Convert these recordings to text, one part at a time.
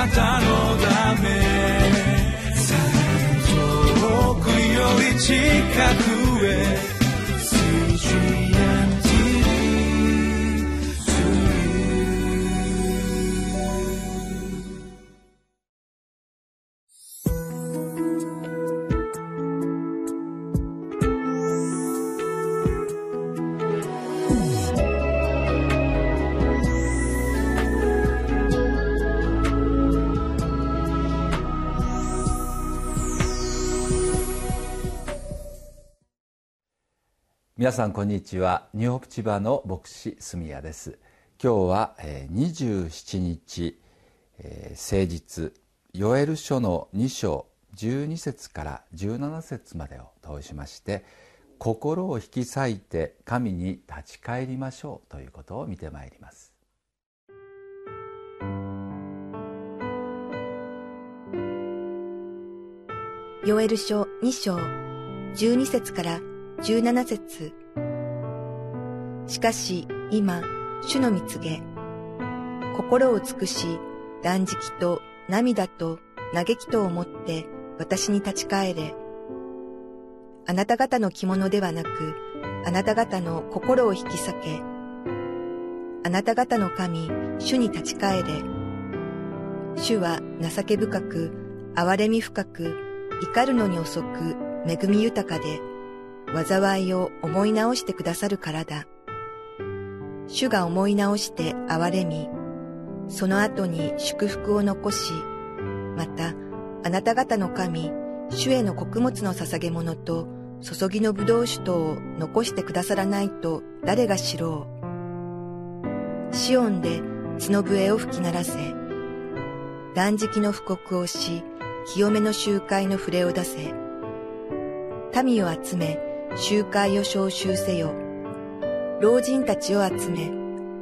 なたのため。遠くより近く。皆さんこんにちは。ニューホープ千葉の牧師住谷です。今日は27日誠実ヨエル書の2章12節から17節までを通しまして心を引き裂いて神に立ち返りましょうということを見てまいります。ヨエル書2章12節から17節しかし今、主の蜜げ、心を尽くし、断食と涙と嘆きとをもって私に立ち返れ。あなた方の着物ではなく、あなた方の心を引き裂け。あなた方の神、主に立ち返れ。主は情け深く、憐れみ深く、怒るのに遅く、恵み豊かで、災いを思い直してくださるからだ。主が思い直して憐れみ、その後に祝福を残し、また、あなた方の神、主への穀物の捧げ物と、注ぎの葡萄酒とを残してくださらないと誰が知ろう。シオンで角笛を吹き鳴らせ、断食の布告をし、清めの集会の触れを出せ。民を集め、集会を召集せよ。老人たちを集め、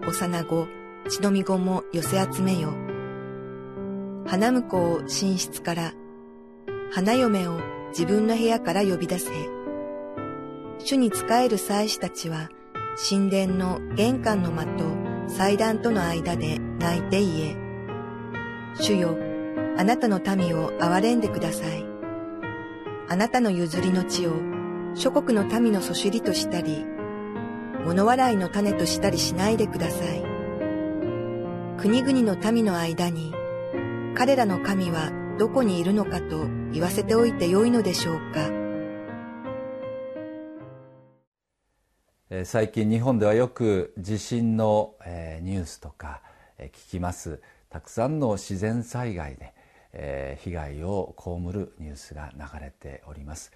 幼子、血のみ子も寄せ集めよ。花婿を寝室から、花嫁を自分の部屋から呼び出せ。主に仕える祭司たちは、神殿の玄関の間と祭壇との間で泣いて言え。主よ、あなたの民を憐れんでください。あなたの譲りの地を諸国の民のそしりとしたり、物笑いの種としたりしないでください。国々の民の間に、彼らの神はどこにいるのかと言わせておいてよいのでしょうか。最近日本ではよく地震のニュースとか聞きますたくさんの自然災害で被害を被るニュースが流れております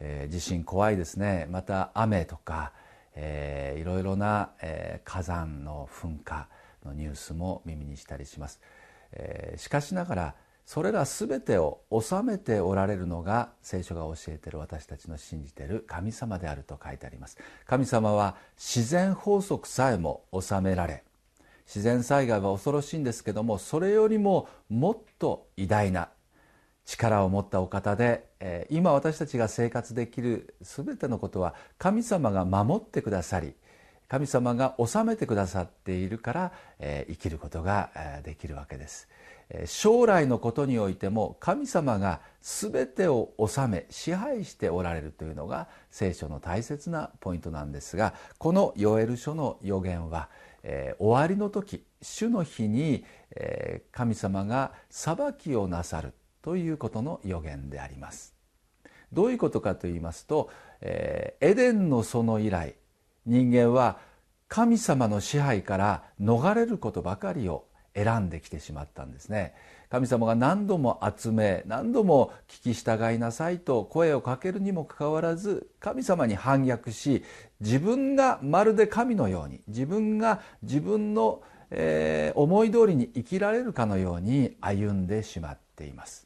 えー、地震怖いですね。また雨とか、えー、いろいろな、えー、火山の噴火のニュースも耳にしたりします、えー、しかしながらそれら全てを収めておられるのが聖書が教えている私たちの信じている神様であると書いてあります。神様は自然法則さえも収められ自然災害は恐ろしいんですけどもそれよりももっと偉大な力を持ったお方で、え今私たちが生活できる全てのことは神様が守ってくださり神様が治めてくださっているから、え生きることができるわけです。将来のことにおいても神様が全てを治め支配しておられるというのが聖書の大切なポイントなんですがこのヨエル書の予言は、え終わりの時主の日に、え神様が裁きをなさる。ということの予言であります。どういうことかと言いますと、えー、エデンの園以来人間は神様の支配から逃れることばかりを選んできてしまったんですね。神様が何度も集め何度も聞き従いなさいと声をかけるにもかかわらず神様に反逆し自分がまるで神のように自分が自分の、えー、思い通りに生きられるかのように歩んでしまっています。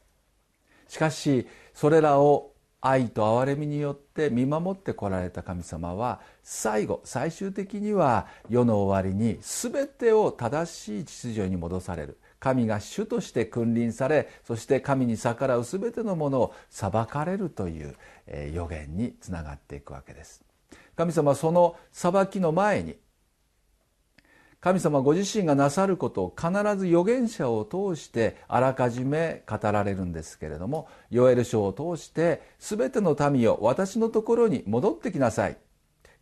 しかしそれらを愛と憐れみによって見守ってこられた神様は最後最終的には世の終わりに全てを正しい秩序に戻される。神が主として君臨されそして神に逆らう全てのものを裁かれるという予言につながっていくわけです。神様はその裁きの前に神様ご自身がなさることを必ず預言者を通してあらかじめ語られるんですけれどもヨエル書を通して全ての民よ私のところに戻ってきなさい。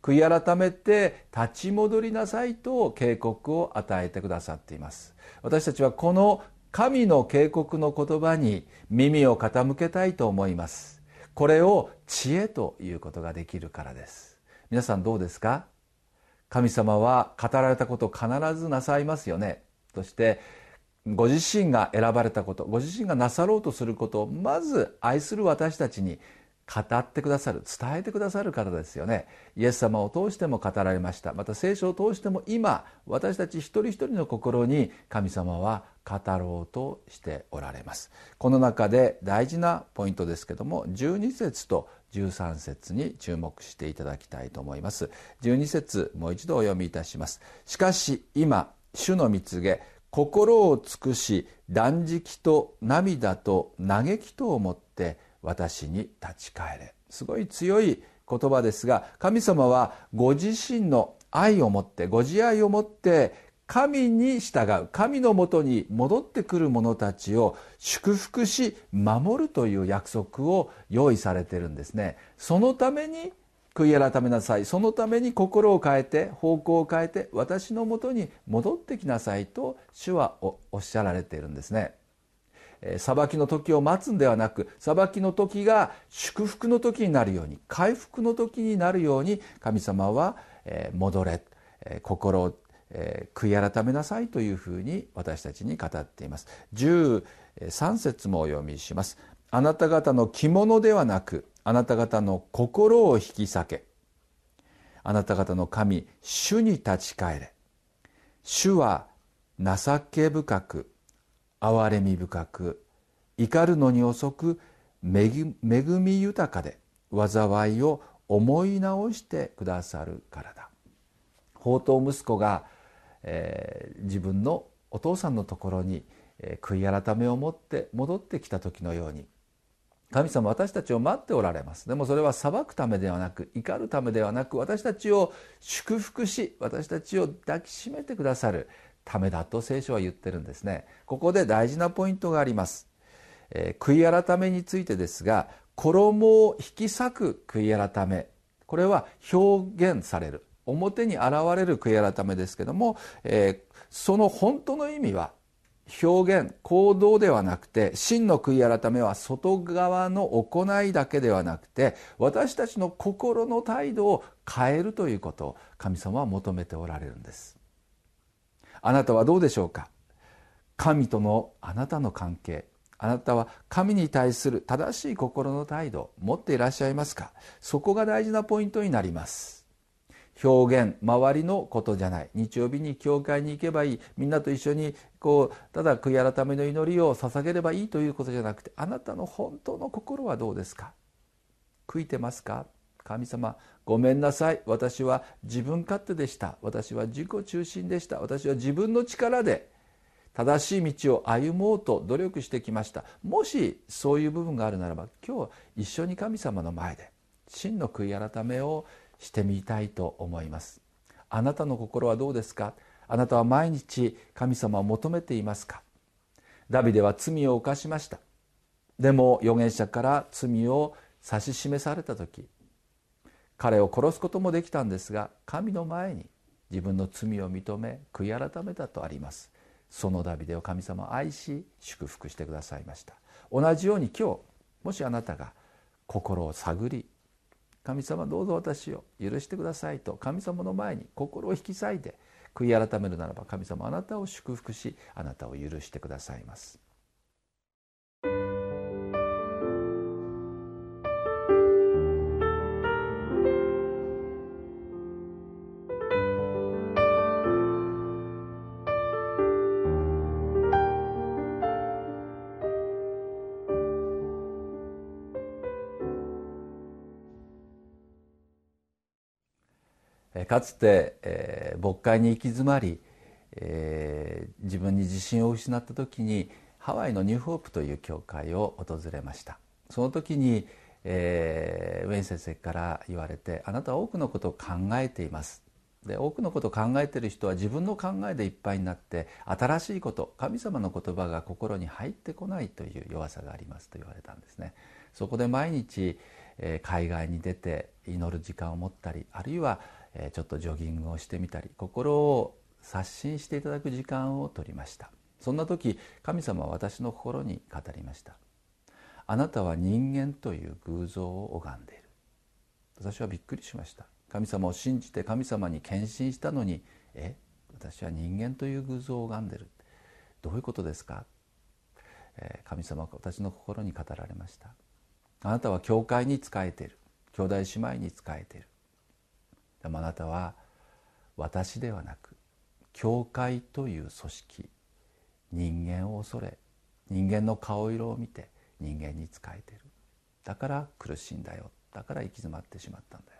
悔い改めて立ち戻りなさいと警告を与えてくださっています。私たちはこの神の警告の言葉に耳を傾けたいと思います。これを知恵ということができるからです。皆さんどうですか？神様は語られたことを必ずなさいますよね。そしてご自身が選ばれたことご自身がなさろうとすることをまず愛する私たちに語ってくださる伝えてくださる方ですよね。イエス様を通しても語られました。また聖書を通しても今私たち一人一人の心に神様は語ろうとしておられます。この中で大事なポイントですけども12節と13節に注目していただきたいと思います。12節もう一度お読みいたします。しかし今主の蜜げ心を尽くし断食と涙と嘆きと思って私に立ち返れ。すごい強い言葉ですが神様はご自身の愛を持ってご自愛を持って神に従う神のもとに戻ってくる者たちを祝福し守るという約束を用意されているんですね。そのために悔い改めなさい。そのために心を変えて方向を変えて私のもとに戻ってきなさいと主はおっしゃられているんですね。裁きの時を待つんではなく裁きの時が祝福の時になるように回復の時になるように神様は戻れ心を悔い改めなさいというふうに私たちに語っています。13節もお読みします。あなた方の着物ではなくあなた方の心を引き裂け。あなた方の神主に立ち返れ。主は情け深く憐れみ深く怒るのに遅く恵み豊かで災いを思い直してくださるからだ。宝刀息子が、えー、自分のお父さんのところに、えー、悔い改めを持って戻ってきた時のように神様私たちを待っておられます。でもそれは裁くためではなく怒るためではなく私たちを祝福し私たちを抱きしめてくださるためだと聖書は言ってるんですね。ここで大事なポイントがあります、えー、悔い改めについてですが衣を引き裂く悔い改め。これは表現される。表に現れる悔い改めですけども、えー、その本当の意味は表現行動ではなくて真の悔い改めは外側の行いだけではなくて私たちの心の態度を変えるということを神様は求めておられるんです。あなたはどうでしょうか？神とのあなたの関係。あなたは神に対する正しい心の態度を持っていらっしゃいますか？そこが大事なポイントになります。表現周りのことじゃない。日曜日に教会に行けばいい。みんなと一緒にこうただ悔い改めの祈りを捧げればいいということじゃなくてあなたの本当の心はどうですか？悔いてますか？神様ごめんなさい。私は自分勝手でした。私は自己中心でした。私は自分の力で正しい道を歩もうと努力してきました。もしそういう部分があるならば今日一緒に神様の前で真の悔い改めをしてみたいと思います。あなたの心はどうですか？あなたは毎日神様を求めていますか？ダビデは罪を犯しました。でも預言者から罪を指し示された時彼を殺すこともできたんですが神の前に自分の罪を認め悔い改めたとあります。そのダビデを神様愛し祝福してくださいました。同じように今日もしあなたが心を探り神様どうぞ私を許してくださいと神様の前に心を引き裂いて悔い改めるならば神様あなたを祝福しあなたを許してくださいます。かつて、えー、牧会に行き詰まり、えー、自分に自信を失った時にハワイのニューホープという教会を訪れました。その時に、えー、ウェイン先生から言われて「あなたは多くのことを考えています」で多くのことを考えている人は自分の考えでいっぱいになって新しいこと神様の言葉が心に入ってこないという弱さがありますと言われたんですね。そこで毎日え海外に出て祈る時間を持ったりあるいはちょっとジョギングをしてみたり心を刷新していただく時間を取りました。そんな時神様は私の心に語りました。あなたは人間という偶像を拝んでいる。私はびっくりしました。神様を信じて神様に献身したのにえ私は人間という偶像を拝んでる。どういうことですか、え、神様が私の心に語られました。あなたは教会に仕えている。兄弟姉妹に仕えている。でもあなたは私ではなく教会という組織人間を恐れ人間の顔色を見て人間に仕えてる。だから苦しいんだよ。だから行き詰まってしまったんだよ。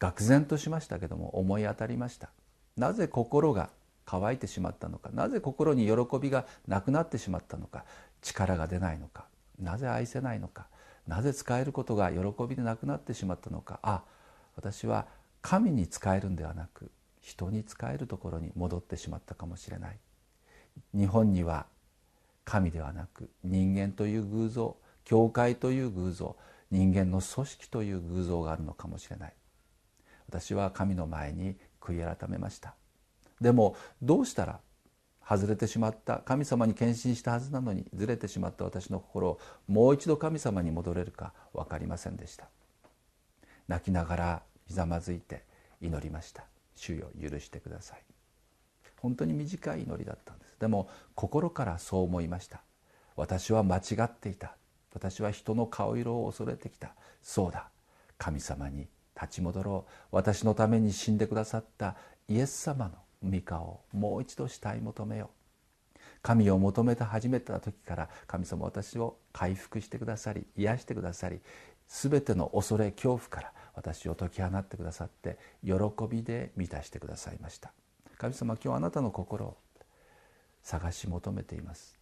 愕然としましたけども思い当たりました。なぜ心が乾いてしまったのか。なぜ心に喜びがなくなってしまったのか。力が出ないのか。なぜ愛せないのか。なぜ使えることが喜びでなくなってしまったのか。あ私は神に使えるんではなく人に使えるところに戻ってしまったかもしれない。日本には神ではなく人間という偶像教会という偶像人間の組織という偶像があるのかもしれない。私は神の前に悔い改めました。でもどうしたら外れてしまった神様に献身したはずなのにずれてしまった私の心をもう一度神様に戻れるか分かりませんでした。泣きながらひざまずいて祈りました。主よ許してください。本当に短い祈りだったんです。でも心からそう思いました。私は間違っていた。私は人の顔色を恐れてきた。そうだ。神様に立ち戻ろう。私のために死んでくださった。イエス様の御顔をもう一度したい求めよう。神を求めて始めた時から神様私を回復してくださり癒してくださり全ての恐れ恐怖から私を解き放ってくださって喜びで満たしてくださいました。神様今日あなたの心を探し求めています。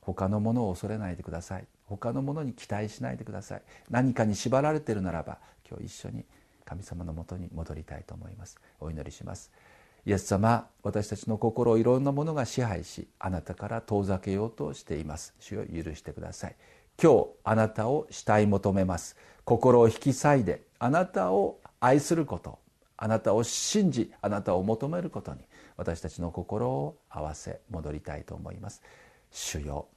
他のものを恐れないでください。他のものに期待しないでください。何かに縛られているならば今日一緒に神様のもとに戻りたいと思います。お祈りします。イエス様私たちの心をいろんなものが支配しあなたから遠ざけようとしています。主を許してください。今日あなたを慕い求めます。心を引き裂いであなたを愛することあなたを信じあなたを求めることに私たちの心を合わせ戻りたいと思います。主よ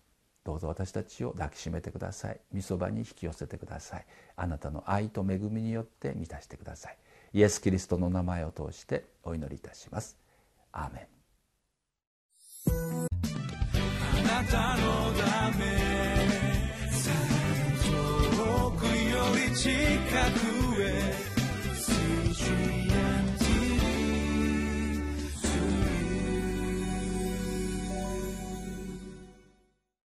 どうぞ私たちを抱きしめてください。御そばに引き寄せてください。あなたの愛と恵みによって満たしてください。イエス・キリストの名前を通してお祈りいたします。アーメン。あなたのため近くへ。